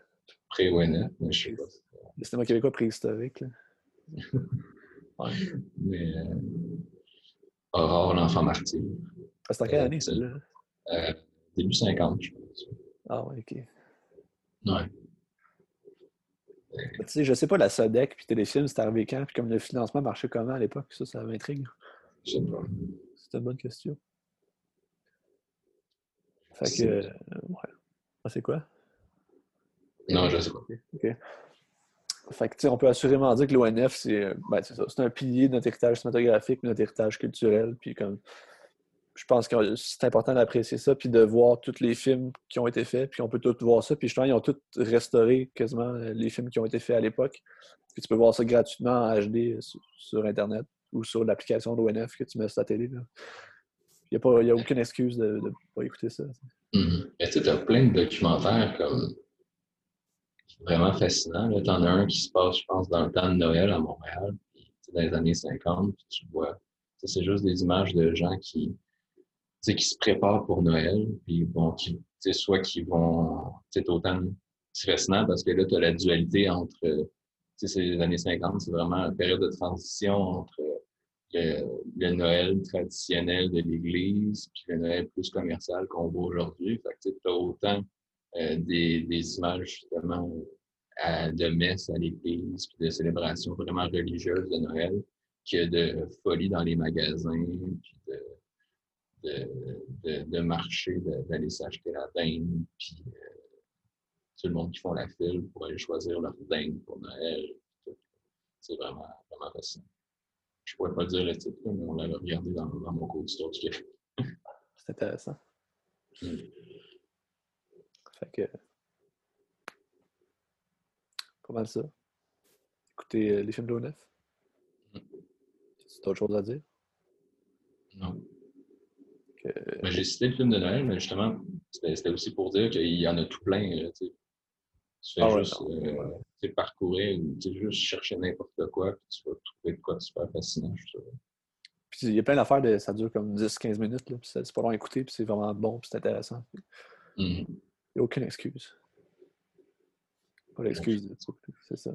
Pré-ONF, mais je sais pas. Le cinéma québécois préhistorique, là. Mais euh, Aurore, l'enfant martyr. Ah, c'est en quelle année, celle-là? Euh, début 50, je pense. Ah ouais, ok. Ouais. Tu sais, je sais pas, la SODEC puis Téléfilm, c'était arrivé quand? Puis comme le financement marchait comment à l'époque? Ça, ça m'intrigue. Je sais pas. C'est une bonne question. Fait que. Euh, ouais. Ah, c'est quoi? Non, je sais pas. OK. Fait que, on peut assurément dire que l'ONF, euh, ben, c'est c'est un pilier de notre héritage cinématographique, notre héritage culturel. Puis comme, je pense que c'est important d'apprécier ça, puis de voir tous les films qui ont été faits, puis on peut tous voir ça. Puis justement, ils ont tous restauré quasiment euh, les films qui ont été faits à l'époque. Tu peux voir ça gratuitement en HD sur, Internet ou sur l'application de l'ONF que tu mets sur ta télé. Il n'y a, a, aucune excuse de ne pas écouter ça. Mm-hmm. tu as plein de documentaires comme vraiment fascinant. Tu en as un qui se passe, je pense, dans le temps de Noël à Montréal, dans les années 50, puis tu vois. C'est juste des images de gens qui, qui se préparent pour Noël, puis bon, qui, soit qui vont. C'est autant. C'est fascinant parce que là, tu as la dualité entre. C'est les années 50, c'est vraiment une période de transition entre le, Noël traditionnel de l'Église, puis le Noël plus commercial qu'on voit aujourd'hui. Fait que tu as autant euh, des, des, images justement de messe à l'église, puis de célébrations vraiment religieuses de Noël, que de folie dans les magasins, puis de, de, de, de marcher, d'aller s'acheter la dinde, puis euh, tout le monde qui font la file pour aller choisir leur dinde pour Noël. C'est vraiment, vraiment fascinant. Je ne pourrais pas dire le titre, mais on l'avait regardé dans, dans mon cours d'histoire du Québec. C'est intéressant. Mm. Fait que. Pas mal ça. Écoutez euh, les films de l'ONF. Mm. C'est autre chose à dire? Non. Que... Ben, j'ai cité le film de Noël, mais justement, c'était aussi pour dire qu'il y en a tout plein. Là, tu fais ah juste euh, parcourir ou juste chercher n'importe quoi, puis tu vas trouver de quoi super fascinant. Puis il y a plein d'affaires, de, ça dure comme 10-15 minutes, là, puis c'est pas long à écouter, puis c'est vraiment bon, puis c'est intéressant. Mm n'y a aucune excuse. Pas d'excuse, c'est ça.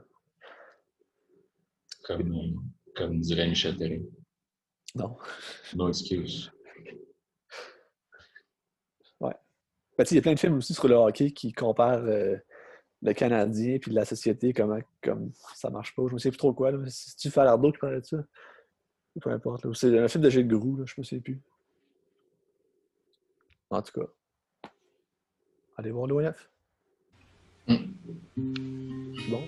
Comme, comme dirait Michel Therrien. Non. No excuse. Ouais. Ben, il y a plein de films aussi sur le hockey qui comparent euh, le Canadien et la société, comment comme ça marche pas. Je me sais plus trop quoi. Si tu fais l'Ardo qui parlait de ça. Peu importe. C'est un film de Gilles Groux, là, je me sais plus. En tout cas. Allez voir l'ONF. Mm. Bon.